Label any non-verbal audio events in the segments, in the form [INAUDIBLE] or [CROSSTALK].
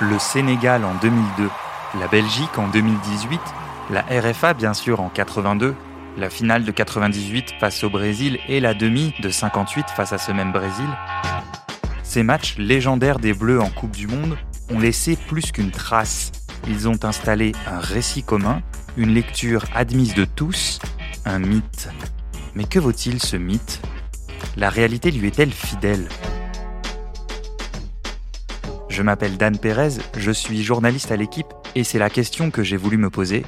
le Sénégal en 2002, la Belgique en 2018, la RFA bien sûr en 82, la finale de 98 face au Brésil et la demi de 58 face à ce même Brésil. Ces matchs légendaires des Bleus en Coupe du Monde ont laissé plus qu'une trace. Ils ont installé un récit commun, une lecture admise de tous, un mythe. Mais que vaut-il ce mythe? La réalité lui est-elle fidèle? Je m'appelle Dan Pérez, je suis journaliste à l'équipe et c'est la question que j'ai voulu me poser.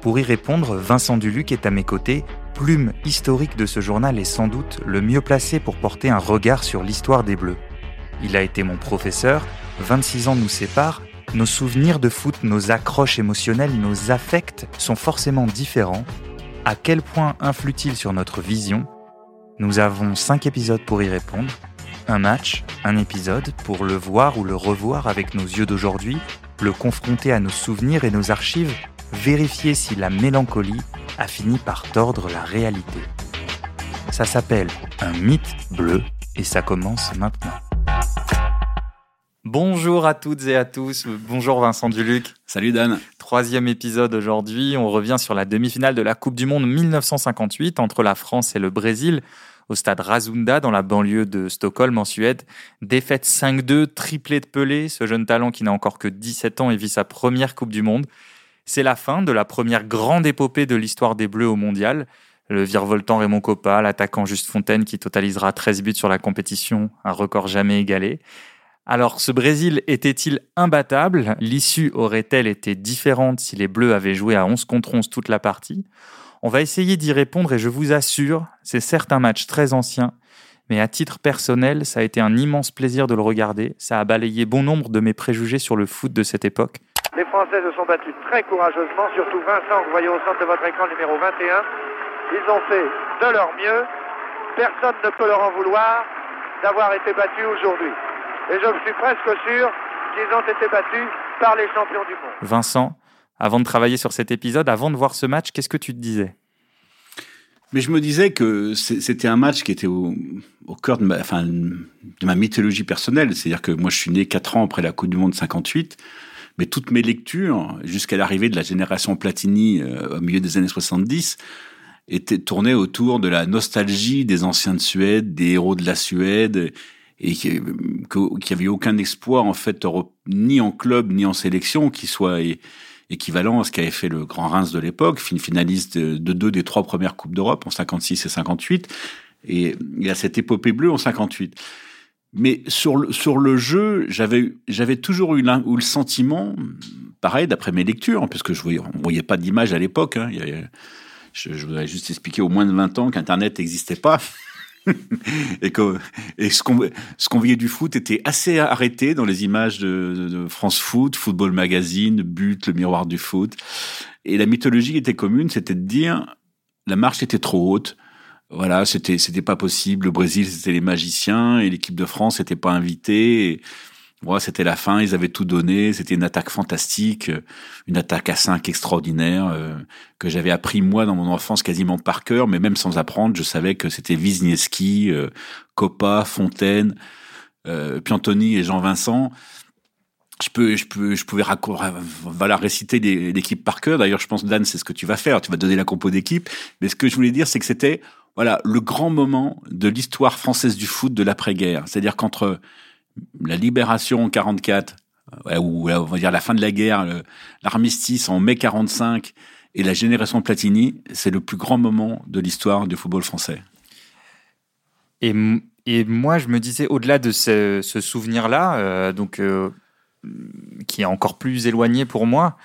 Pour y répondre, Vincent Duluc est à mes côtés, plume historique de ce journal et sans doute le mieux placé pour porter un regard sur l'histoire des Bleus. Il a été mon professeur, 26 ans nous séparent, nos souvenirs de foot, nos accroches émotionnelles, nos affects sont forcément différents. À quel point influe-t-il sur notre vision? Nous avons 5 épisodes pour y répondre. Un match, un épisode pour le voir ou le revoir avec nos yeux d'aujourd'hui, le confronter à nos souvenirs et nos archives, vérifier si la mélancolie a fini par tordre la réalité. Ça s'appelle un mythe bleu et ça commence maintenant. Bonjour à toutes et à tous. Bonjour Vincent Duluc. Salut Dan. Troisième épisode aujourd'hui. On revient sur la demi-finale de la Coupe du Monde 1958 entre la France et le Brésil au stade Razunda dans la banlieue de Stockholm en Suède. Défaite 5-2, triplé de Pelé, ce jeune talent qui n'a encore que 17 ans et vit sa première Coupe du Monde. C'est la fin de la première grande épopée de l'histoire des Bleus au mondial. Le virevoltant Raymond Coppa, l'attaquant Juste Fontaine qui totalisera 13 buts sur la compétition, un record jamais égalé. Alors, ce Brésil était-il imbattable? L'issue aurait-elle été différente si les Bleus avaient joué à 11 contre 11 toute la partie? On va essayer d'y répondre et je vous assure, c'est certes un match très ancien, mais à titre personnel, ça a été un immense plaisir de le regarder. Ça a balayé bon nombre de mes préjugés sur le foot de cette époque. Les Français se sont battus très courageusement, surtout Vincent, que vous voyez au centre de votre écran numéro 21. Ils ont fait de leur mieux. Personne ne peut leur en vouloir d'avoir été battus aujourd'hui. Et je suis presque sûr qu'ils ont été battus par les champions du monde. Vincent, avant de travailler sur cet épisode, avant de voir ce match, qu'est-ce que tu te disais? Mais je me disais que c'était un match qui était au, cœur de ma, mythologie personnelle. C'est-à-dire que moi, je suis né quatre ans après la Coupe du Monde 58, mais toutes mes lectures, jusqu'à l'arrivée de la génération Platini euh, au milieu des années 70, étaient tournées autour de la nostalgie des anciens de Suède, des héros de la Suède, et qui n'y avait aucun exploit en fait ni en club ni en sélection qui soit équivalent à ce qu'avait fait le Grand Reims de l'époque, finaliste de, deux des trois premières coupes d'Europe en 56 et 58, et il y a cette épopée bleue en 58. Mais sur le, jeu, j'avais toujours eu, le sentiment, pareil d'après mes lectures, puisque je voyais, voyait pas d'image à l'époque. Hein, je, je voudrais juste expliquer au moins de 20 ans qu'Internet n'existait pas. [LAUGHS] et ce qu'on voyait du foot était assez arrêté dans les images de, France Foot, Football Magazine, But, le miroir du foot. Et la mythologie était commune, c'était de dire la marche était trop haute. Voilà, c'était c'était pas possible. Le Brésil c'était les magiciens et l'équipe de France n'était pas invitée. Moi, c'était la fin, ils avaient tout donné, c'était une attaque fantastique, une attaque à 5 extraordinaire, euh, que j'avais appris moi dans mon enfance quasiment par cœur, mais même sans apprendre, je savais que c'était Wisniewski, euh, Coppa, Fontaine, euh, Piantoni et Jean-Vincent. Je peux, je peux, je pouvais voilà, réciter l'équipe par cœur. D'ailleurs, je pense, Dan, c'est ce que tu vas faire. Tu vas donner la compo d'équipe. Mais ce que je voulais dire, c'est que c'était, voilà, le grand moment de l'histoire française du foot de l'après-guerre. C'est-à-dire qu'entre la libération en 44, ou on va dire la fin de la guerre, l'armistice en mai 45 et la génération Platini, c'est le plus grand moment de l'histoire du football français. Et, moi, je me disais, au-delà de ce, souvenir-là, euh, donc euh, qui est encore plus éloigné pour moi,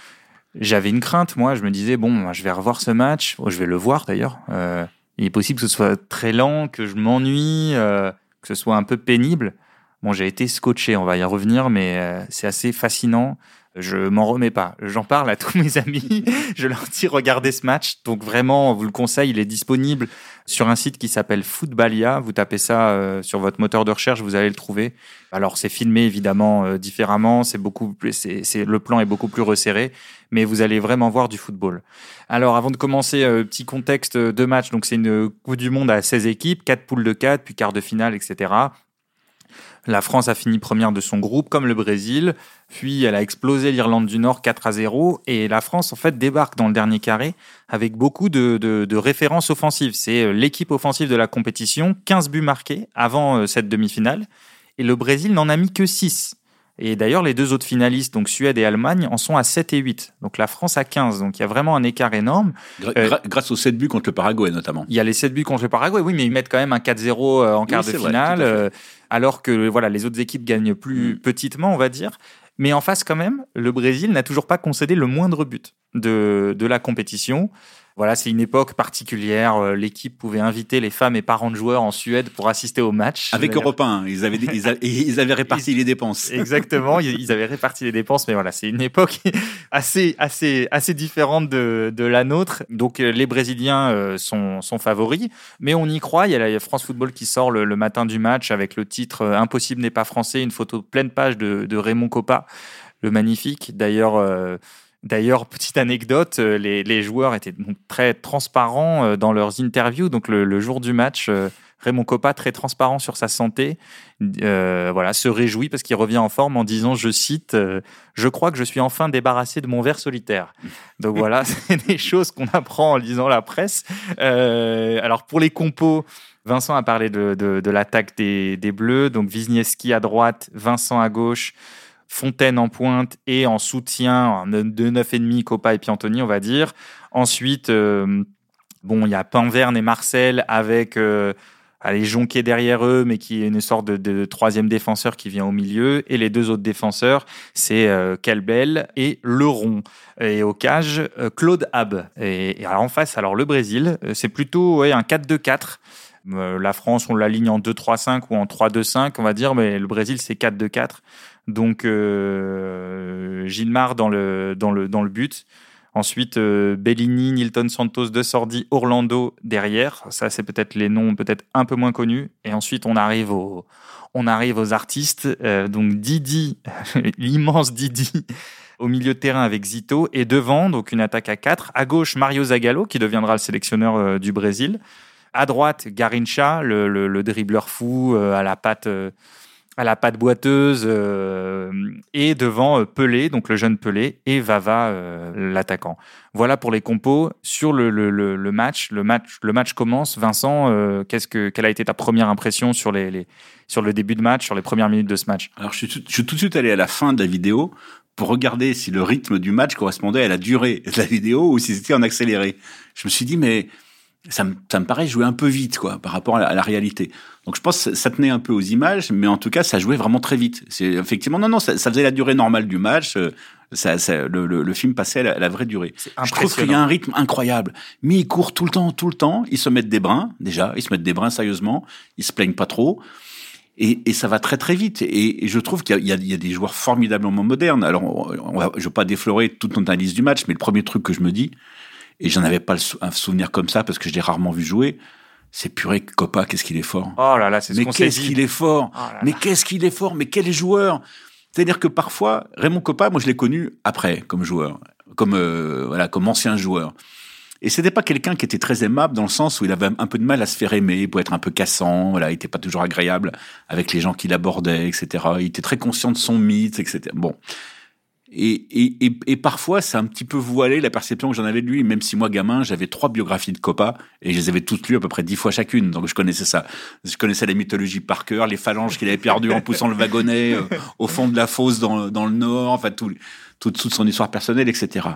j'avais une crainte. Moi, je me disais, bon, je vais revoir ce match. Oh, je vais le voir d'ailleurs. Euh, il est possible que ce soit très lent, que je m'ennuie, que ce soit un peu pénible. Bon, j'ai été scotché, on va y revenir, mais euh, c'est assez fascinant. Je m'en remets pas. J'en parle à tous mes amis. [LAUGHS] je leur dis regardez ce match. Donc vraiment, on vous le conseille. Il est disponible sur un site qui s'appelle Footballia. Vous tapez ça euh, sur votre moteur de recherche, vous allez le trouver. Alors c'est filmé évidemment euh, différemment. C'est beaucoup plus, c'est, le plan est beaucoup plus resserré, mais vous allez vraiment voir du football. Alors avant de commencer, petit contexte de match. Donc c'est une Coupe du Monde à 16 équipes, 4 poules de 4, puis quart de finale, etc. La France a fini première de son groupe, comme le Brésil. Puis elle a explosé l'Irlande du Nord 4 à 0. Et la France, en fait, débarque dans le dernier carré avec beaucoup de, de, références offensives. C'est euh, l'équipe offensive de la compétition, 15 buts marqués avant euh, cette demi-finale. Et le Brésil n'en a mis que 6. Et d'ailleurs, les deux autres finalistes, donc Suède et Allemagne, en sont à 7 et 8. Donc la France à 15. Donc il y a vraiment un écart énorme. Euh, grâce aux 7 buts contre le Paraguay, notamment. Il y a les 7 buts contre le Paraguay, oui, mais ils mettent quand même un 4-0 euh, en quart de finale. Euh, alors que voilà, les autres équipes gagnent plus mm. petitement, on va dire. Mais en face, quand même, le Brésil n'a toujours pas concédé le moindre but de, de la compétition. Voilà, c'est une époque particulière. Euh, l'équipe pouvait inviter les femmes et parents de joueurs en Suède pour assister au match. Avec Europe 1, ils avaient, [LAUGHS] ils, avaient réparti les dépenses. [LAUGHS] Exactement, ils avaient réparti les dépenses, mais voilà, c'est une époque [LAUGHS] assez, assez, assez différente de, de la nôtre. Donc euh, les Brésiliens euh, sont, sont favoris, mais on y croit. Il y a la France Football qui sort le, matin du match avec le titre Impossible n'est pas français, une photo pleine page de, de Raymond Coppa, le magnifique. D'ailleurs. D'ailleurs, petite anecdote, euh, les, joueurs étaient donc très transparents euh, dans leurs interviews. Donc le, jour du match, euh, Raymond Coppa, très transparent sur sa santé, voilà, se réjouit parce qu'il revient en forme en disant, je cite, Je crois que je suis enfin débarrassé de mon verre solitaire. Donc [LAUGHS] voilà, c'est des choses qu'on apprend en lisant la presse. alors pour les compos, Vincent a parlé de, l'attaque des, des Bleus, donc Wisniewski à droite, Vincent à gauche. Fontaine en pointe et en soutien de 9,5 Copa et Piantoni, on va dire. Ensuite, euh, bon, il y a Panverne et Marcel avec euh, allez, Jonquet derrière eux, mais qui est une sorte de, troisième défenseur qui vient au milieu. Et les deux autres défenseurs, c'est euh, Kelbel et Leron. Et au cage, Claude Hab. Et, en face, alors le Brésil, c'est plutôt un 4-2-4. La France, on l'aligne en 2-3-5 ou en 3-2-5, on va dire, mais le Brésil, c'est 4-2-4. Donc euh, Gilmar dans le, but. Ensuite, euh, Bellini, Nilton Santos, De Sordi, Orlando derrière. Ça, c'est peut-être les noms peut-être un peu moins connus. Et ensuite, on arrive, aux artistes. Euh, donc Didi, [LAUGHS] l'immense Didi, au milieu de terrain avec Zito. Et devant, donc une attaque à 4. À gauche, Mario Zagallo, qui deviendra le sélectionneur du Brésil. À droite, Garincha, le, le dribbleur fou à la patte à la patte boiteuse euh, et devant euh, Pelé, donc le jeune Pelé, et Vava, euh, l'attaquant. Voilà pour les compos. Sur le, le, le, match, le match, le match commence. Vincent, qu'est-ce que, quelle a été ta première impression sur, les, les, sur le début de match, sur les premières minutes de ce match? Alors, je suis, je suis tout de suite allé à la fin de la vidéo pour regarder si le rythme du match correspondait à la durée de la vidéo ou si c'était en accéléré. Je me suis dit, mais ça me, ça me paraît jouer un peu vite, quoi, par rapport à la, réalité. Donc je pense que ça tenait un peu aux images, mais en tout cas, ça jouait vraiment très vite. C'est effectivement, non, non, ça, ça, faisait la durée normale du match. Euh, ça, ça le, le, film passait à la, vraie durée. Je trouve qu'il y a un rythme incroyable. Mais ils courent tout le temps, tout le temps. Ils se mettent des brins, déjà. Ils se mettent des brins sérieusement. Ils se plaignent pas trop. Et, et, ça va très très vite. Et, je trouve qu'il y, y, a des joueurs formidablement modernes. Alors, on va, je ne vais pas déflorer toute notre analyse du match, mais le premier truc que je me dis, et j'en avais pas un souvenir comme ça parce que je l'ai rarement vu jouer. C'est purée, Copa, qu'est-ce qu'il est fort. Oh là là, c'est ce Mais qu'est-ce qu'il est fort. Oh mais qu'est-ce qu'il est fort. Mais quel joueur. C'est-à-dire que parfois, Raymond Coppa, moi je l'ai connu après comme joueur, comme euh, voilà, comme ancien joueur. Et c'était pas quelqu'un qui était très aimable dans le sens où il avait un peu de mal à se faire aimer, pour être un peu cassant, voilà, il était pas toujours agréable avec les gens qui l'abordaient, etc. Il était très conscient de son mythe, etc. Bon. Et, et, et, parfois, c'est un petit peu voilé la perception que j'en avais de lui, même si moi, gamin, j'avais trois biographies de Coppa et je les avais toutes lues à peu près dix fois chacune. Donc je connaissais ça. Je connaissais la mythologie par cœur, les phalanges qu'il avait perdues en poussant le wagonnet euh, au fond de la fosse dans, dans le nord, enfin tout, toute son histoire personnelle, etc.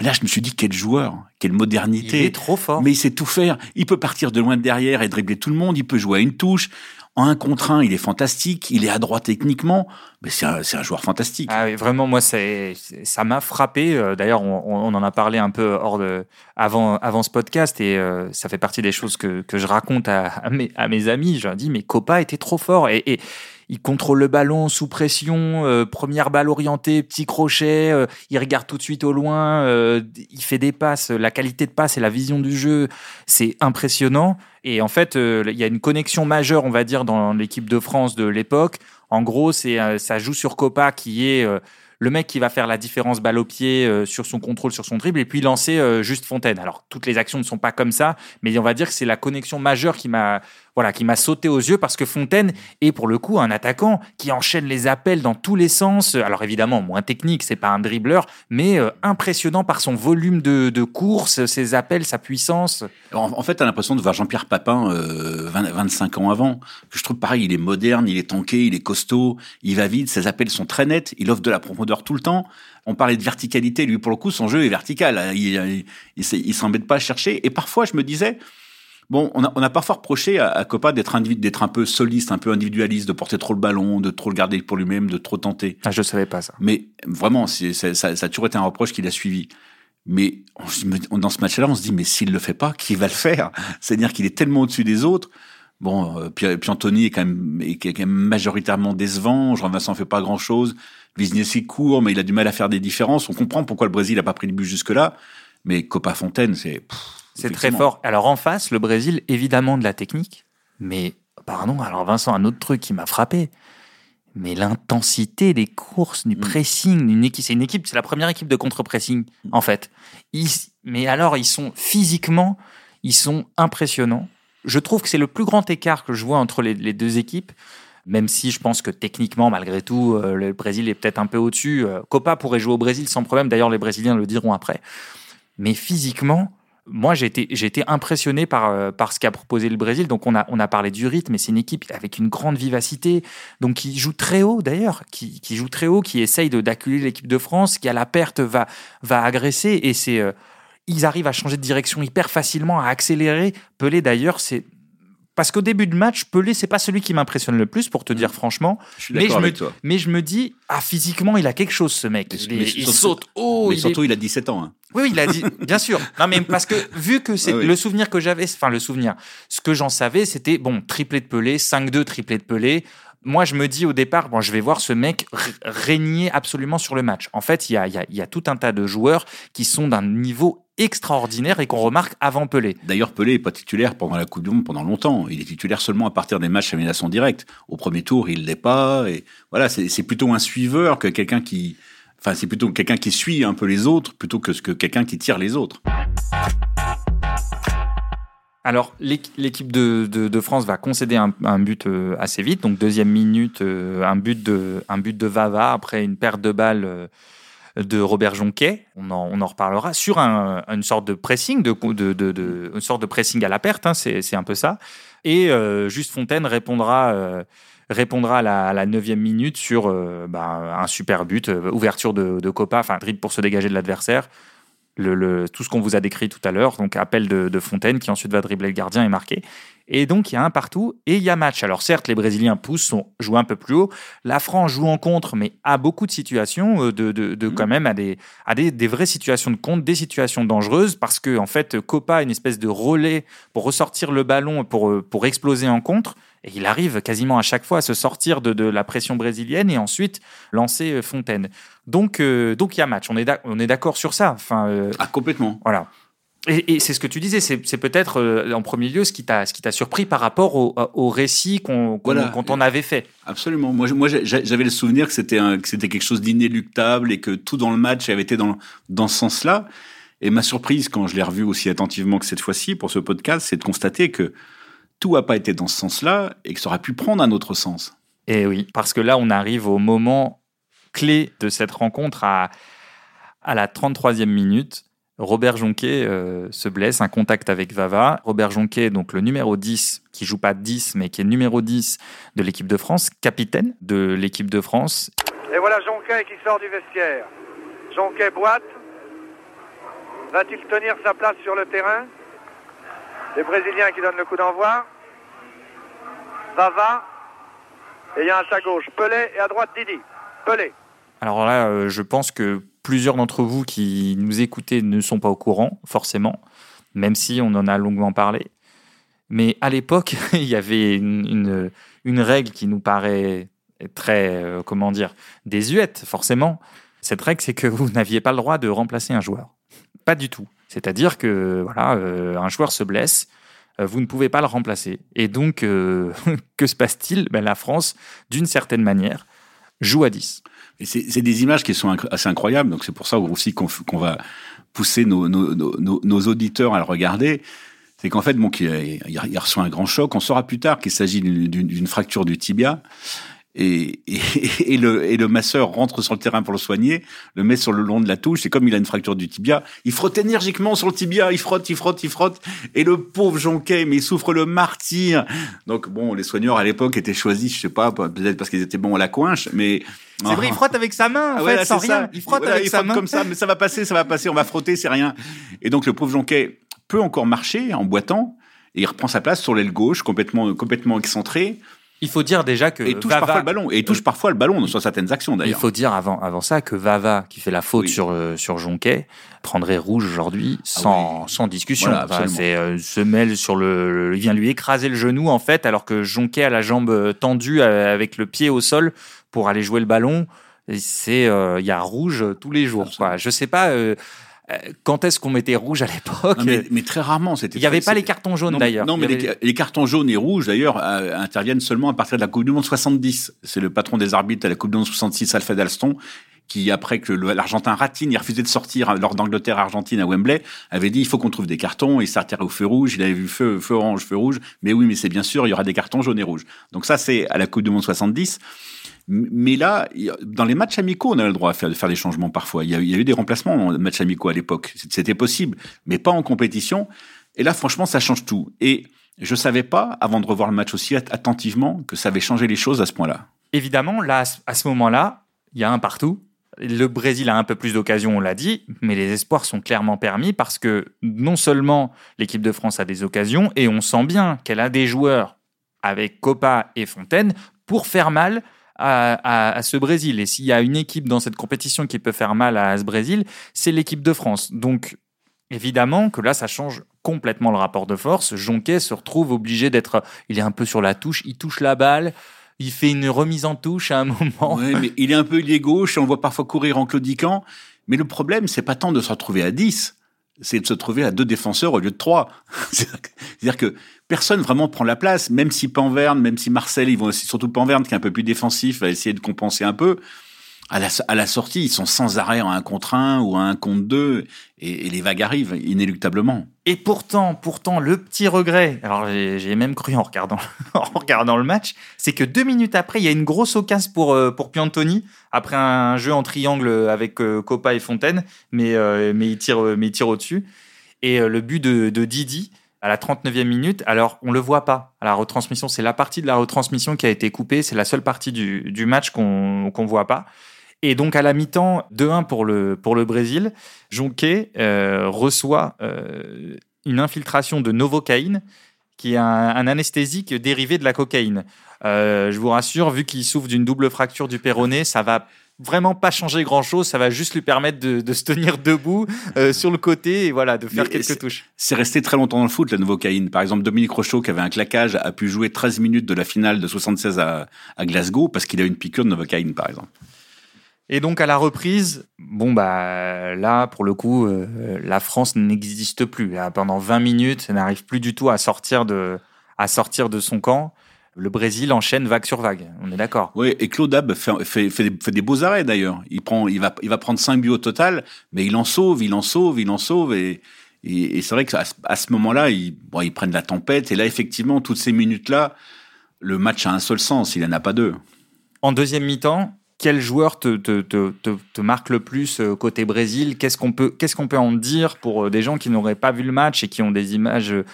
Mais là, je me suis dit, quel joueur, quelle modernité. Il est trop fort. Mais il sait tout faire. Il peut partir de loin de derrière et dribbler tout le monde. Il peut jouer à une touche. En un contre un, il est fantastique. Il est adroit techniquement. Mais c'est un, joueur fantastique. Ah vraiment, moi, ça m'a frappé. Euh, d'ailleurs, on, en a parlé un peu hors de, avant, avant ce podcast et euh, ça fait partie des choses que, je raconte à, mes, amis. Je leur dis, mais Copa était trop fort. Et il contrôle le ballon sous pression, euh, première balle orientée, petit crochet, euh, il regarde tout de suite au loin, euh, il fait des passes, la qualité de passe et la vision du jeu, c'est impressionnant. Et en fait, il y a une connexion majeure, on va dire, dans l'équipe de France de l'époque. En gros, c'est ça joue sur Copa qui est le mec qui va faire la différence balle au pied euh, sur son contrôle, sur son dribble, et puis lancer euh, juste Fontaine. Alors, toutes les actions ne sont pas comme ça, mais on va dire que c'est la connexion majeure qui m'a voilà, qui m'a sauté aux yeux parce que Fontaine est pour le coup un attaquant qui enchaîne les appels dans tous les sens. Alors évidemment, moins technique, c'est pas un dribbleur, mais euh, impressionnant par son volume de, course, ses appels, sa puissance. En, fait, tu as l'impression de voir Jean-Pierre Papin 25 euh, ans avant, que je trouve pareil, il est moderne, il est tanké, il est costaud, il va vite, ses appels sont très nets, il offre de la profondeur tout le temps. On parlait de verticalité, lui pour le coup, son jeu est vertical, il, s'embête pas à chercher. Et parfois, je me disais, Bon, on a, on a parfois reproché à, à Copa d'être d'être un peu soliste, un peu individualiste, de porter trop le ballon, de trop le garder pour lui-même, de trop tenter. Ah, je savais pas ça. Mais vraiment, ça, a toujours été un reproche qu'il a suivi. Mais on, dans ce match-là, on se dit, mais s'il le fait pas, qui va le faire? C'est-à-dire qu'il est tellement au-dessus des autres. Bon, euh, puis, puis, Anthony est quand, même, est quand même majoritairement décevant. Jean-Vincent fait pas grand-chose. Wisniewski court, mais il a du mal à faire des différences. On comprend pourquoi le Brésil a pas pris le but jusque-là. Mais Copa Fontaine, c'est... C'est très fort. Alors en face, le Brésil, évidemment de la technique, mais pardon, alors Vincent, un autre truc qui m'a frappé, mais l'intensité des courses, du mm. pressing, une équipe, c'est une équipe, c'est la première équipe de contre-pressing mm. en fait. mais alors ils sont physiquement, ils sont impressionnants. Je trouve que c'est le plus grand écart que je vois entre les, deux équipes même si je pense que techniquement, malgré tout, euh, le Brésil est peut-être un peu au-dessus. Euh, Copa pourrait jouer au Brésil sans problème, d'ailleurs les Brésiliens le diront après. Mais physiquement, moi, j'ai été, été impressionné par, euh, par ce qu'a proposé le Brésil. Donc, on a, on a parlé du rythme, mais c'est une équipe avec une grande vivacité, donc qui joue très haut d'ailleurs, qui, qui joue très haut, qui essaye d'acculer l'équipe de France, qui à la perte va, va agresser. Et c'est, ils arrivent à changer de direction hyper facilement, à accélérer. Pelé d'ailleurs, c'est parce qu'au début de match, Pelé, c'est pas celui qui m'impressionne le plus, pour te dire franchement. Je mais, je me, toi. mais je me dis, ah, physiquement, il a quelque chose, ce mec. il, saute haut. Mais surtout, il a 17 ans. Hein. Oui, il a dit, bien sûr. Non, mais parce que vu que c'est [LAUGHS] ah le souvenir que j'avais, enfin, le souvenir, ce que j'en savais, c'était, bon, triplé de Pelé, 5-2, triplé de Pelé. Moi, je me dis au départ, bon, je vais voir ce mec régner absolument sur le match. En fait, il y a, y, y a tout un tas de joueurs qui sont d'un niveau extraordinaire et qu'on remarque avant Pelé. D'ailleurs, Pelé n'est pas titulaire pendant la Coupe du Monde pendant longtemps. Il est titulaire seulement à partir des matchs à élimination directe. Au premier tour, il l'est pas. Et voilà, c'est plutôt un suiveur que quelqu'un qui, enfin, c'est plutôt quelqu'un qui suit un peu les autres plutôt que, que quelqu'un qui tire les autres. Alors, l'équipe de, France va concéder un, but euh, assez vite. Donc, deuxième minute, euh, un, but de, un but de Vava après une perte de balle euh, de Robert Jonquet, on en, on en reparlera, sur un, une sorte de pressing, de, une sorte de pressing à la perte, hein, c'est un peu ça. Et euh, Juste Fontaine répondra, euh, répondra à la, neuvième minute sur euh, bah, un super but, ouverture de, de Copa, enfin dribble pour se dégager de l'adversaire. Le, le, tout ce qu'on vous a décrit tout à l'heure, donc appel de, de, Fontaine qui ensuite va dribbler le gardien et marquer. Et donc, il y a un partout et il y a match. Alors, certes, les Brésiliens poussent, sont, jouent un peu plus haut. La France joue en contre, mais a beaucoup de situations, euh, de, de, de mmh. quand même, à, des, à des, des, vraies situations de contre, des situations dangereuses, parce que, en fait, Copa a une espèce de relais pour ressortir le ballon, pour, euh, pour exploser en contre. Et il arrive quasiment à chaque fois à se sortir de, de la pression brésilienne et ensuite lancer euh, Fontaine. Donc, donc il y a match. On est d'accord sur ça. Enfin, ah, complètement. Voilà. Et, c'est ce que tu disais, c'est peut-être euh, en premier lieu ce qui t'a surpris par rapport au, au récit qu'on on avait fait. Absolument. Moi, moi j'avais le souvenir que c'était quelque chose d'inéluctable et que tout dans le match avait été dans, dans ce sens-là. Et ma surprise, quand je l'ai revu aussi attentivement que cette fois-ci pour ce podcast, c'est de constater que tout n'a pas été dans ce sens-là et que ça aurait pu prendre un autre sens. Et oui, parce que là, on arrive au moment clé de cette rencontre à, à la 33e minute Robert Jonquet euh, se blesse, un contact avec Vava. Robert Jonquet, donc le numéro 10, qui joue pas 10, mais qui est numéro 10 de l'équipe de France, capitaine de l'équipe de France. Et voilà Jonquet qui sort du vestiaire. Jonquet boite. Va-t-il tenir sa place sur le terrain? Les Brésiliens qui donnent le coup d'envoi. Vava. Et il y a à sa gauche Pelé et à droite Didi. Pelé. Alors là, euh, je pense que plusieurs d'entre vous qui nous écoutez ne sont pas au courant, forcément, même si on en a longuement parlé. Mais à l'époque, [LAUGHS] il y avait une, règle qui nous paraît très, euh, comment dire, désuète, forcément. Cette règle, c'est que vous n'aviez pas le droit de remplacer un joueur. Pas du tout. C'est-à-dire que, voilà, euh, un joueur se blesse, euh, vous ne pouvez pas le remplacer. Et donc, [LAUGHS] que se passe-t-il? Ben, La France, d'une certaine manière, joue à 10. C'est des images qui sont assez incroyables, donc c'est pour ça aussi qu'on va pousser nos, auditeurs à le regarder. c'est qu'en fait, bon, il, reçoit un grand choc. On saura plus tard qu'il s'agit d'une fracture du tibia. Et, et, le, et le masseur rentre sur le terrain pour le soigner, le met sur le long de la touche, et comme il a une fracture du tibia, il frotte énergiquement sur le tibia, il frotte, il frotte, il frotte, et le pauvre Jonquet, mais il souffre le martyr. Donc bon, les soigneurs à l'époque étaient choisis, je sais pas, peut-être parce qu'ils étaient bons à la coinche, mais... C'est vrai, il frotte avec sa main, en ah fait, sans rien. Il frotte avec sa main. comme ça, mais ça va passer, ça va passer, on va frotter, c'est rien. Et donc le pauvre Jonquet peut encore marcher en boitant, et il reprend sa place sur l'aile gauche, complètement, complètement excentré. Il faut dire déjà que et touche parfois le ballon et touche parfois le ballon sur certaines actions d'ailleurs. Il faut dire avant avant ça que Vava qui fait la faute sur euh, sur Jonquet prendrait rouge aujourd'hui ah sans sans discussion. c'est euh, se mêle sur le, il vient lui écraser le genou en fait alors que Jonquet a la jambe euh, tendue avec le pied au sol pour aller jouer le ballon. C'est il y a rouge tous les jours. Quoi. Je sais pas euh, quand est-ce qu'on mettait rouge à l'époque mais, très rarement. C'était. Il n'y avait pas les cartons jaunes d'ailleurs. Non, mais les, cartons jaunes et rouges d'ailleurs euh, interviennent seulement à partir de la Coupe du Monde 70. C'est le patron des arbitres à la Coupe du Monde 66, Alfred Alston, qui après que l'Argentin ratine, il refusait de sortir lors d'Angleterre-Argentine à Wembley, avait dit il faut qu'on trouve des cartons. Il s'arrêtait au feu rouge. Il avait vu feu, feu orange, feu rouge. Mais oui, mais c'est bien sûr, il y aura des cartons jaunes et rouges. Donc ça, c'est à la Coupe du Monde 70. Mais là, dans les matchs amicaux, on a le droit de faire, de faire des changements parfois. Il y, a, eu des remplacements en matchs amicaux à l'époque. C'était possible, mais pas en compétition. Et là, franchement, ça change tout. Et je savais pas, avant de revoir le match aussi attentivement, que ça avait changé les choses à ce point-là. Évidemment, là, à ce moment-là, il y a un partout. Le Brésil a un peu plus d'occasions, on l'a dit, mais les espoirs sont clairement permis parce que non seulement l'équipe de France a des occasions, et on sent bien qu'elle a des joueurs avec Copa et Fontaine pour faire mal à, ce Brésil. Et s'il y a une équipe dans cette compétition qui peut faire mal à ce Brésil, c'est l'équipe de France. Donc, évidemment que là, ça change complètement le rapport de force. Jonquet se retrouve obligé d'être. Il est un peu sur la touche, il touche la balle. Il fait une remise en touche à un moment. Oui, mais il est un peu lié gauche on le voit parfois courir en claudiquant. Mais le problème, c'est pas tant de se retrouver à 10, c'est de se trouver à deux défenseurs au lieu de trois. [LAUGHS] C'est-à-dire que personne vraiment prend la place, même si Panverne, même si Marcel, ils vont surtout Panverne qui est un peu plus défensif, va essayer de compenser un peu à la, sortie, ils sont sans arrêt en un contre un ou un contre deux, et, les vagues arrivent inéluctablement. Et pourtant, pourtant, le petit regret, alors j'ai même cru en regardant, [LAUGHS] en regardant le match, c'est que deux minutes après, il y a une grosse occasion pour, euh, pour Piantoni, après un jeu en triangle avec euh, Copa et Fontaine, mais, euh, mais il tire, mais il tire au-dessus. Et le but de, Didi, à la 39e minute. Alors, on le voit pas à la retransmission. C'est la partie de la retransmission qui a été coupée. C'est la seule partie du, du match qu'on qu'on voit pas. Et donc à la mi-temps, 2-1 pour le, pour le Brésil, Jonquet euh, reçoit euh, une infiltration de novocaïne, qui est un, anesthésique dérivé de la cocaïne. Euh, je vous rassure, vu qu'il souffre d'une double fracture du péroné, ça va vraiment pas changer grand chose, ça va juste lui permettre de, se tenir debout sur le côté et voilà, de faire quelques touches. C'est resté très longtemps dans le foot, la novocaïne. Par exemple, Dominique Rochaud, qui avait un claquage, a pu jouer 13 minutes de la finale de 76 à, à Glasgow parce qu'il a une piqûre de novocaïne, par exemple. Et donc à la reprise, bon bah là pour le coup, euh, la France n'existe plus. pendant 20 minutes, elle n'arrive plus du tout à sortir de à sortir de son camp. Le Brésil enchaîne vague sur vague. On est d'accord. Oui, et Claude Ab fait, fait, fait, des, beaux arrêts d'ailleurs. Il prend, il va, il va prendre 5 buts au total, mais il en sauve, il en sauve, il en sauve et et, c'est vrai qu'à à ce moment-là, ils, bon, ils prennent la tempête. Et là, effectivement, toutes ces minutes-là, le match a un seul sens, il n'en a pas deux. En deuxième mi-temps, quel joueur te, te, te, te, marque le plus euh, côté Brésil? Qu'est-ce qu'on peut, qu'est-ce qu'on peut en dire pour euh, des gens qui n'auraient pas vu le match et qui ont des images euh,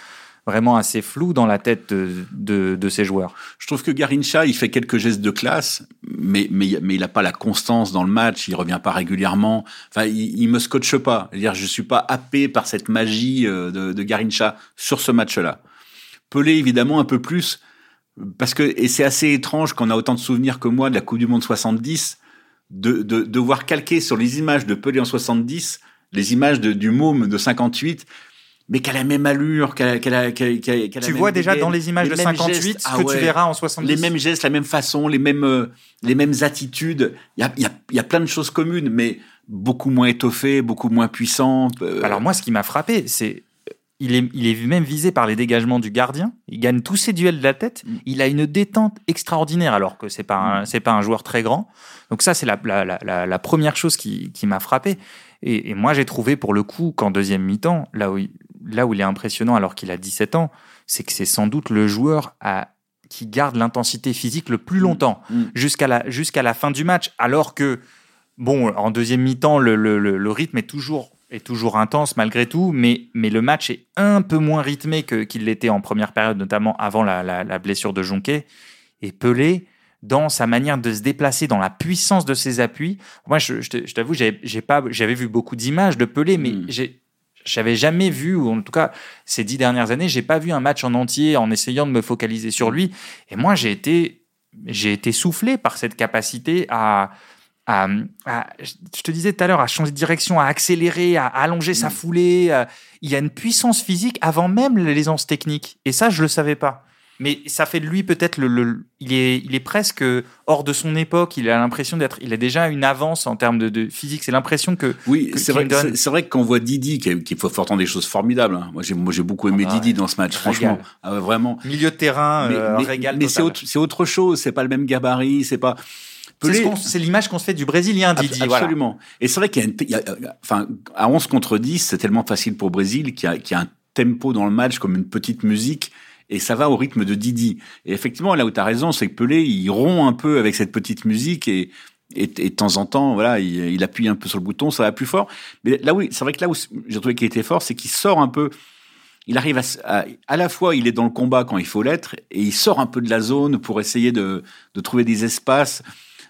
vraiment assez floues dans la tête de, de, de ces joueurs? Je trouve que Garincha, il fait quelques gestes de classe, mais, mais, il n'a pas la constance dans le match, il revient pas régulièrement. Enfin, il, il me scotche pas. -dire, je suis pas happé par cette magie de, de Garincha sur ce match-là. Pelé, évidemment, un peu plus, parce que et c'est assez étrange qu'on a autant de souvenirs que moi de la Coupe du Monde 70 de, de, de voir calquer sur les images de Pelé en 70 les images de, du môme de 58 mais qu'elle a la même allure, qu'elle qu a, qu Tu vois déjà dans les images de 58 ce ah que tu verras en 70. Les mêmes gestes, la même façon, les mêmes, euh, les mêmes attitudes. Il y a, y, a, y a plein de choses communes, mais beaucoup moins étoffées, beaucoup moins puissantes. Euh. Alors moi, ce qui m'a frappé, c'est il est, il est même visé par les dégagements du gardien. Il gagne tous ses duels de la tête. Mm. Il a une détente extraordinaire alors que c'est pas mm. c'est pas un joueur très grand. Donc ça c'est la, la, la, la, première chose qui, qui m'a frappé. Et, et, moi j'ai trouvé pour le coup qu'en deuxième mi-temps, là où là où il est impressionnant alors qu'il a 17 ans, c'est que c'est sans doute le joueur à, qui garde l'intensité physique le plus longtemps, Mm. jusqu'à la, jusqu'à la fin du match, alors que, bon, en deuxième mi-temps, le, le- le- le rythme est toujours, est toujours intense malgré tout, mais, mais le match est un peu moins rythmé que, qu'il l'était en première période, notamment avant la, la- la blessure de Jonquet. Et Pelé, dans sa manière de se déplacer, dans la puissance de ses appuis, moi, je, je t'avoue, j'ai, j'ai pas, j'avais vu beaucoup d'images de Pelé, mais Mm. j'ai, j'avais jamais vu, ou en tout cas ces dix dernières années, j'ai pas vu un match en entier en essayant de me focaliser sur lui. Et moi, j'ai été, j'ai été soufflé par cette capacité à, à, à- je te disais tout à l'heure, à changer de direction, à accélérer, à allonger sa foulée. à- il y a une puissance physique avant même l'aisance technique. Et ça, je le savais pas. Mais ça fait de lui peut-être le, le- il est, il est presque hors de son époque. Il a l'impression d'être, il a déjà une avance en termes de, de physique. C'est l'impression que Oui, c'est vrai, donne. c'est- vrai que quand on voit Didi, qu'il qu'il faut fortant des choses formidables. hein. Moi, j'ai, moi, j'ai beaucoup aimé Ah Didi ouais. dans ce match, Régal. franchement. Ah vraiment. milieu de terrain, mais euh, mais- c'est autre, c'est autre chose. C'est pas le même gabarit. C'est pas. Pelé- C'est l'image qu'on se fait du Brésilien, Didi. voilà. Absolument. Et c'est vrai qu'il y y a- enfin, à 11 contre 10, c'est tellement facile pour Brésil qu'il y, a, qu'il y a un tempo dans le match comme une petite musique et ça va au rythme de Didi. Et effectivement, là où tu as raison, c'est que Pelé, il rompt un peu avec cette petite musique et, et, et de temps en temps, voilà, il, il appuie un peu sur le bouton, ça va plus fort. Mais là, oui, c'est vrai que là où j'ai trouvé qu'il était fort, c'est qu'il sort un peu. Il arrive à, à, à la fois, il est dans le combat quand il faut l'être, et il sort un peu de la zone pour essayer de, de trouver des espaces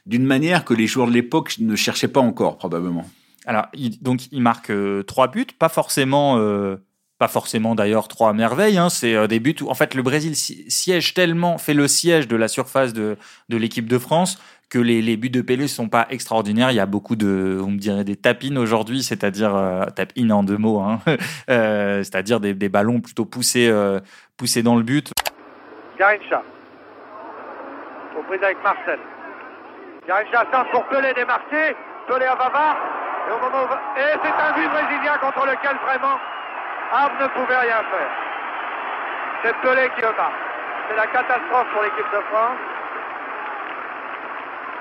d'une manière que les joueurs de l'époque ne cherchaient pas encore, probablement. Alors, il, donc, il marque euh, trois buts, pas forcément, euh, pas forcément d'ailleurs trois merveilles. Hein, c'est euh, des buts où, en fait, le Brésil si- siège tellement, fait le siège de la surface de, de l'équipe de France que les, les buts de Pelé sont pas extraordinaires. Il y a beaucoup de, on me dirait des tapines aujourd'hui, c'est-à-dire euh, tap-in en deux mots, hein, [LAUGHS] euh, c'est-à-dire des, des ballons plutôt poussés, euh, poussés dans le but. Garincha. Aux prises avec Marcel. Garincha centre pour Pelé démarqué. Pelé à Bavard. Et. Et c'est un but brésilien contre lequel vraiment Arme ne pouvait rien faire. C'est Pelé qui le marque. C'est la catastrophe pour l'équipe de France.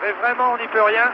Mais vraiment, on n'y peut rien.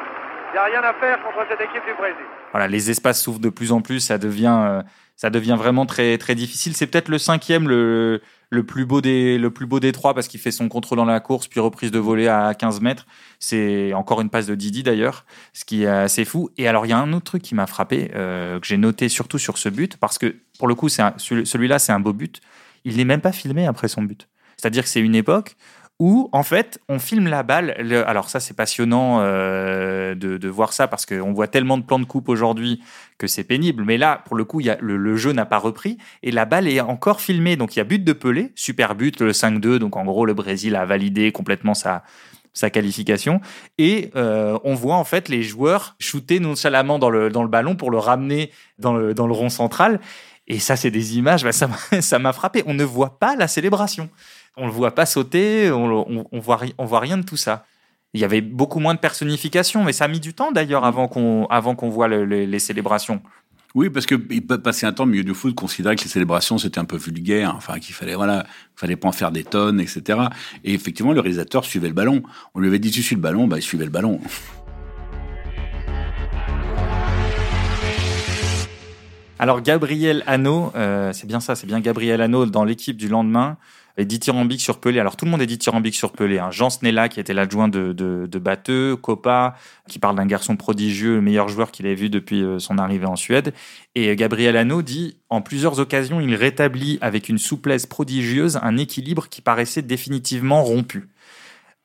Il n'y a rien à faire contre cette équipe du Brésil. Voilà, les espaces s'ouvrent de plus en plus, ça devient, euh, ça devient vraiment très, très difficile. C'est peut-être le cinquième, le, le plus beau des, le plus beau des trois parce qu'il fait son contrôle dans la course, puis reprise de volée à 15 mètres. C'est encore une passe de Didi d'ailleurs, ce qui est assez fou. Et alors, il y a un autre truc qui m'a frappé, euh, que j'ai noté surtout sur ce but, parce que pour le coup, celui-là, c'est un beau but. Il n'est même pas filmé après son but. C'est-à-dire que c'est une époque où, en fait, on filme la balle. Le- alors ça, c'est passionnant euh, de, voir ça parce qu'on voit tellement de plans de coupe aujourd'hui que c'est pénible. Mais là, pour le coup, le, jeu n'a pas repris et la balle est encore filmée. Donc il y a but de Pelé, super but, le 5-2. Donc en gros, le Brésil a validé complètement sa qualification et euh, on voit en fait les joueurs shooter nonchalamment dans le dans le ballon pour le ramener dans le rond central et ça c'est des images bah, ça m'a [LAUGHS] frappé on ne voit pas la célébration on le voit pas sauter, on, on, on voit, ri- on voit rien de tout ça. Il y avait beaucoup moins de personnification, mais ça a mis du temps d'ailleurs avant qu'on avant qu'on voit le- le- les célébrations. Oui, parce que il peut passer un temps au milieu du foot, considérer que les célébrations c'était un peu vulgaire, enfin qu'il fallait voilà, fallait pas en faire des tonnes, etc. Et effectivement, le réalisateur suivait le ballon. On lui avait dit tu suis le ballon, bah il suivait le ballon. Alors Gabriel Hano, euh, c'est bien ça, c'est bien Gabriel Hano dans l'équipe du lendemain, est dithyrambique sur Pelé. Alors tout le monde est dithyrambique sur Pelé. Hein. Jean Snella qui était l'adjoint de, de, de Batteux, Copa qui parle d'un garçon prodigieux, le meilleur joueur qu'il ait vu depuis euh, son arrivée en Suède. Et Gabriel Hano dit en plusieurs occasions, il rétablit avec une souplesse prodigieuse un équilibre qui paraissait définitivement rompu.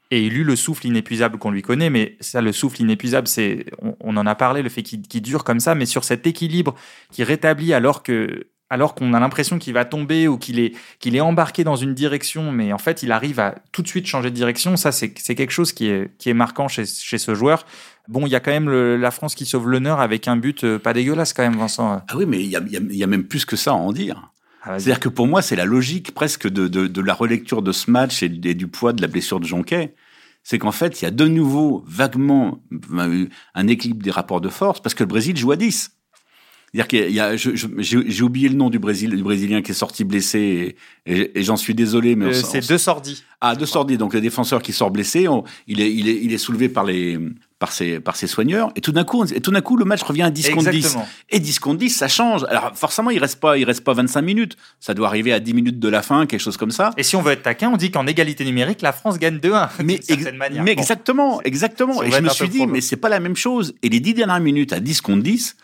Et il eut le souffle inépuisable qu'on lui connaît, mais ça, le souffle inépuisable, c'est, on, en a parlé, le fait qu'il dure comme ça, mais sur cet équilibre qui rétablit alors que, alors qu'on a l'impression qu'il va tomber ou qu'il est, qu'il est embarqué dans une direction, mais en fait, il arrive à tout de suite changer de direction. Ça, c'est, c'est quelque chose qui est, qui est marquant chez, chez ce joueur. Bon, il y a quand même le- la France qui sauve l'honneur avec un but euh, pas dégueulasse quand même, Vincent. Ah oui, mais il y a, il y a- y a même plus que ça à en dire. Ah. C'est-à-dire que pour moi, c'est la logique presque de, de, de la relecture de ce match et, et du poids de la blessure de Jonquet. C'est qu'en fait, il y a de nouveau vaguement euh, un équilibre des rapports de force parce que le Brésil joue à 10. C'est-à-dire qu'il y a, j'ai oublié le nom du Brésil, du Brésilien qui est sorti blessé et, et- et j'en suis désolé, mais Euh, c'est deux sordis. ah, deux sordis. Donc, le défenseur qui sort blessé, on- il, est, il, est, il est soulevé par les, par ses, par ses soigneurs. Et tout d'un coup, et tout d'un coup, le match revient à 10 contre 10. Exactement. Et 10 contre 10, ça change. Alors, forcément, il reste pas, il reste pas 25 minutes. Ça doit arriver à 10 minutes de la fin, quelque chose comme ça. Et si on veut être taquin, on dit qu'en égalité numérique, la France gagne 2-1. [LAUGHS] Mais, d'une certaine ex- manière. mais Bon. exactement, exactement. Et je me suis dit, mais c'est pas la même chose. Et les 10 dernières minutes à 10 contre 10,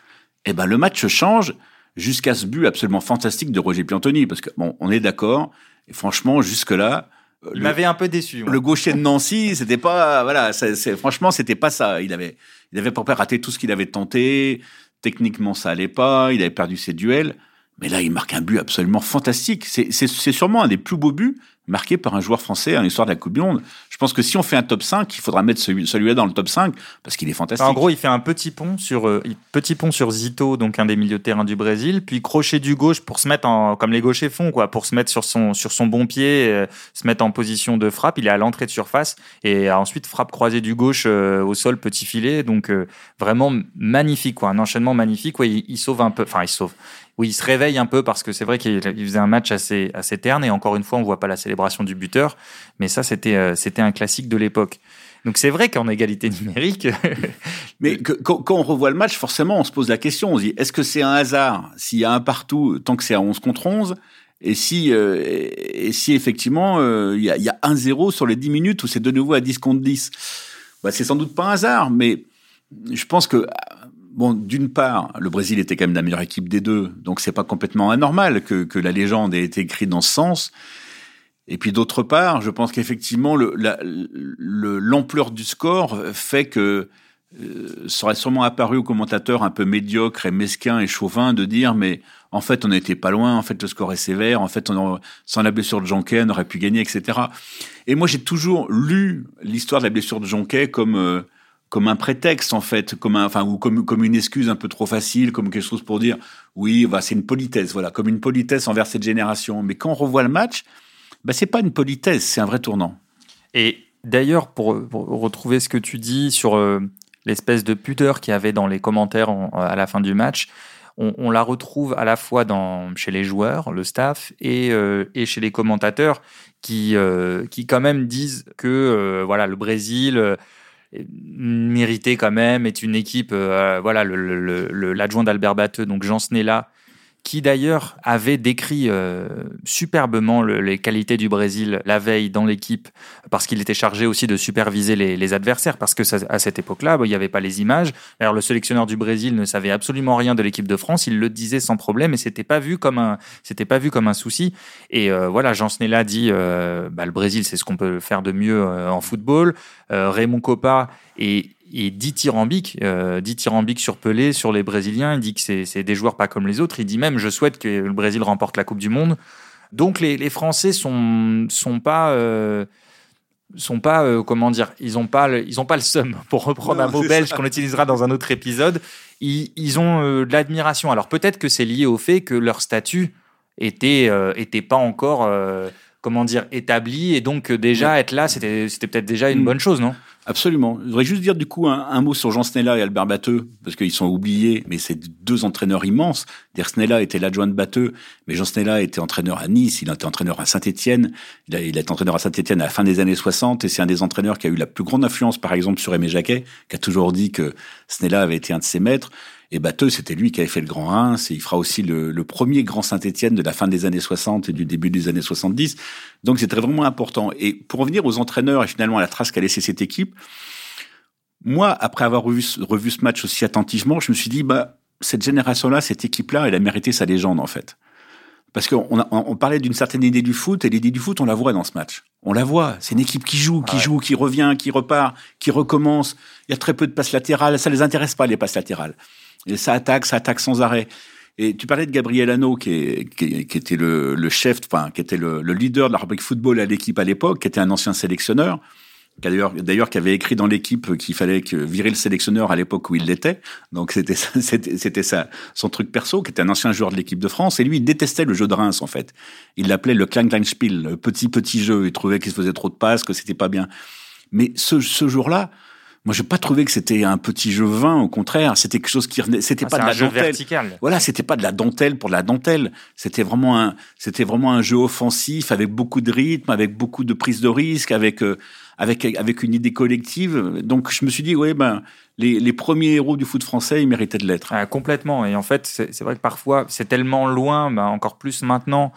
eh ben, le match change jusqu'à ce but absolument fantastique de Roger Piantoni. Parce que, bon, on est d'accord. Et franchement, jusque-là, euh, Il m'avait un peu déçu. le gaucher de Nancy, c'était pas, voilà, c'est, franchement, c'était pas ça. Il avait, il avait pour raté tout ce qu'il avait tenté. Techniquement, ça allait pas. Il avait perdu ses duels. Mais là, il marque un but absolument fantastique. C'est, c'est, c'est sûrement un des plus beaux buts marqués par un joueur français en histoire de la Coupe du Monde. Je pense que si on fait un top 5, il faudra mettre celui, celui-là dans le top 5 parce qu'il est fantastique. En gros, il fait un petit pont sur euh, petit pont sur Zito, donc un des milieux de terrain du Brésil, puis crochet du gauche pour se mettre en comme les gauchers font quoi, pour se mettre sur son sur son bon pied, euh, se mettre en position de frappe. Il est à l'entrée de surface et ensuite frappe croisée du gauche euh, au sol, petit filet. Donc vraiment magnifique quoi, un enchaînement magnifique. Ouais, il, il sauve un peu, enfin il sauve. Oui, il se réveille un peu parce que c'est vrai qu'il il faisait un match assez assez terne et encore une fois, on voit pas la célébration du buteur, mais ça c'était euh, c'était un classique de l'époque. Donc c'est vrai qu'en égalité numérique, [LAUGHS] Mais quand, on revoit le match, forcément, on se pose la question. On se dit, est-ce que c'est un hasard s'il y a un partout tant que c'est à 11 contre 11 et si, euh, et, si effectivement, euh, il y a, a 1-0 sur les 10 minutes où c'est de nouveau à 10 contre 10 bah, C'est sans doute pas un hasard, mais je pense que, bon, d'une part, le Brésil était quand même la meilleure équipe des deux, donc c'est pas complètement anormal que, la légende ait été écrite dans ce sens. Et puis d'autre part, je pense qu'effectivement, le- la- le- l'ampleur du score fait que euh, ça aurait sûrement apparu aux commentateurs un peu médiocre et mesquin et chauvin de dire mais en fait on n'était pas loin, en fait le score est sévère, en fait sans la blessure de Jonquet on aurait pu gagner, etc. Et moi j'ai toujours lu l'histoire de la blessure de Jonquet comme euh, comme un prétexte en fait, comme un, enfin ou comme comme une excuse un peu trop facile, comme quelque chose pour dire oui, bah, c'est une politesse, voilà, comme une politesse envers cette génération. Mais quand on revoit le match, bah c'est pas une politesse, c'est un vrai tournant. Et d'ailleurs, pour, retrouver ce que tu dis sur euh, l'espèce de pudeur qu'il y avait dans les commentaires en- à la fin du match, on, la retrouve à la fois chez les joueurs, le staff, et, euh, chez les commentateurs qui, euh, qui quand même disent que voilà, le Brésil méritait quand même, est une équipe, euh, voilà, l'adjoint d'Albert Batteux, donc Jean Snella, qui d'ailleurs avait décrit euh, superbement le- les qualités du Brésil la veille dans l'équipe, parce qu'il était chargé aussi de superviser les, adversaires, parce que à cette époque-là, il n'y avait pas les images. Alors le sélectionneur du Brésil ne savait absolument rien de l'équipe de France, il le disait sans problème, et c'était pas vu comme un, c'était pas vu comme un souci. Et euh, voilà, Jean Snella dit, euh, bah, le Brésil, c'est ce qu'on peut faire de mieux en football. Raymond Coppa est et dithyrambique, euh, dithyrambique sur Pelé, sur les Brésiliens. Il dit que c'est des joueurs pas comme les autres. Il dit même, je souhaite que le Brésil remporte la Coupe du Monde. Donc les, les Français sont sont pas euh, sont pas euh, comment dire, ils ont pas le, ils ont pas le seum [LAUGHS] pour reprendre Non, un mot belge qu'on utilisera dans un autre épisode. Ils, ils ont euh, de l'admiration. Alors peut-être que c'est lié au fait que leur statut était était pas encore comment dire établi et donc euh, déjà être là c'était c'était peut-être déjà une Mm. bonne chose non? Absolument. Je voudrais juste dire du coup un, un mot sur Jean Snella et Albert Batteux, parce qu'ils sont oubliés, mais c'est deux entraîneurs immenses. Der Snella était l'adjoint de Batteux, mais Jean Snella était entraîneur à Nice, il était entraîneur à Saint-Etienne, il a, il été entraîneur à Saint-Etienne à la fin des années 60, et c'est un des entraîneurs qui a eu la plus grande influence, par exemple, sur Aimé Jacquet, qui a toujours dit que Snella avait été un de ses maîtres. Et Batteux, c'était lui qui avait fait le Grand Reims, et il fera aussi le, le premier Grand Saint-Étienne de la fin des années 60 et du début des années 70. Donc c'était vraiment important. Et pour revenir aux entraîneurs et finalement à la trace qu'a laissé cette équipe, moi, après avoir revu, ce- revu ce match aussi attentivement, je me suis dit, bah, cette génération-là, cette équipe-là, elle a mérité sa légende, en fait. Parce qu'on a- on parlait d'une certaine idée du foot, et l'idée du foot, on la voit dans ce match. On la voit. C'est une équipe qui joue, qui Ouais. joue, qui revient, qui repart, qui recommence. Il y a très peu de passes latérales. Ça les intéresse pas, les passes latérales. Et ça attaque, ça attaque sans arrêt. Et tu parlais de Gabriel Hano, qui, est- qui, qui était le, le chef, enfin, qui était le, le leader de la rubrique football à l'équipe à l'époque, qui était un ancien sélectionneur, qui d'ailleurs, d'ailleurs, qui avait écrit dans l'équipe qu'il fallait que virer le sélectionneur à l'époque où il l'était. Donc [LAUGHS] c'était c'était ça son truc perso, qui était un ancien joueur de l'équipe de France. Et lui, il détestait le jeu de Reims en fait. Il l'appelait le klein spiel, le petit petit jeu. Il trouvait qu'il se faisait trop de passes, que c'était pas bien. Mais ce, ce jour-là, Moi, j'ai pas trouvé que c'était un petit jeu vain. Au contraire, c'était quelque chose qui c'était Ah, pas de la dentelle. vertical. Voilà, c'était pas de la dentelle pour de la dentelle. C'était vraiment un, c'était vraiment un jeu offensif avec beaucoup de rythme, avec beaucoup de prise de risque, avec euh, avec avec une idée collective. Donc, je me suis dit, ouais, ben les, les premiers héros du foot français, ils méritaient de l'être. Ah, complètement. Et en fait, c'est vrai que parfois, c'est tellement loin, bah, encore plus maintenant,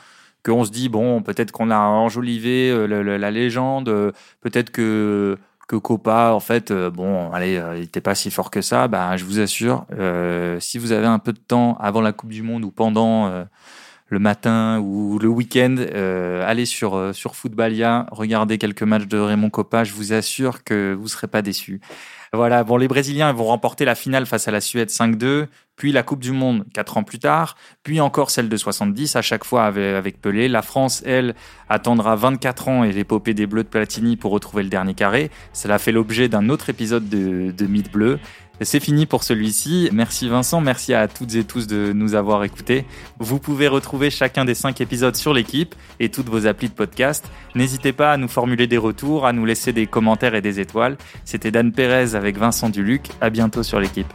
qu'on se dit, bon, peut-être qu'on a enjolivé euh, la légende, euh, peut-être que, que Copa, en fait, euh, bon, allez, euh, il n'était pas si fort que ça. Bah, je vous assure, euh, si vous avez un peu de temps avant la Coupe du Monde ou pendant le matin ou le week-end, euh, allez sur, euh, sur Footballia, regardez quelques matchs de Raymond Copa, je vous assure que vous ne serez pas déçus. Voilà, bon, les Brésiliens vont remporter la finale face à la Suède 5-2, puis la Coupe du Monde quatre ans plus tard, puis encore celle de 70, à chaque fois avec, avec Pelé. La France, elle, attendra 24 ans et l'épopée des Bleus de Platini pour retrouver le dernier carré. Cela fait l'objet d'un autre épisode de, de Mythe Bleu. C'est fini pour celui-ci. Merci Vincent, merci à toutes et tous de nous avoir écoutés. Vous pouvez retrouver chacun des cinq épisodes sur l'équipe et toutes vos applis de podcast. N'hésitez pas à nous formuler des retours, à nous laisser des commentaires et des étoiles. C'était Dan Pérez avec Vincent Duluc. À bientôt sur l'équipe.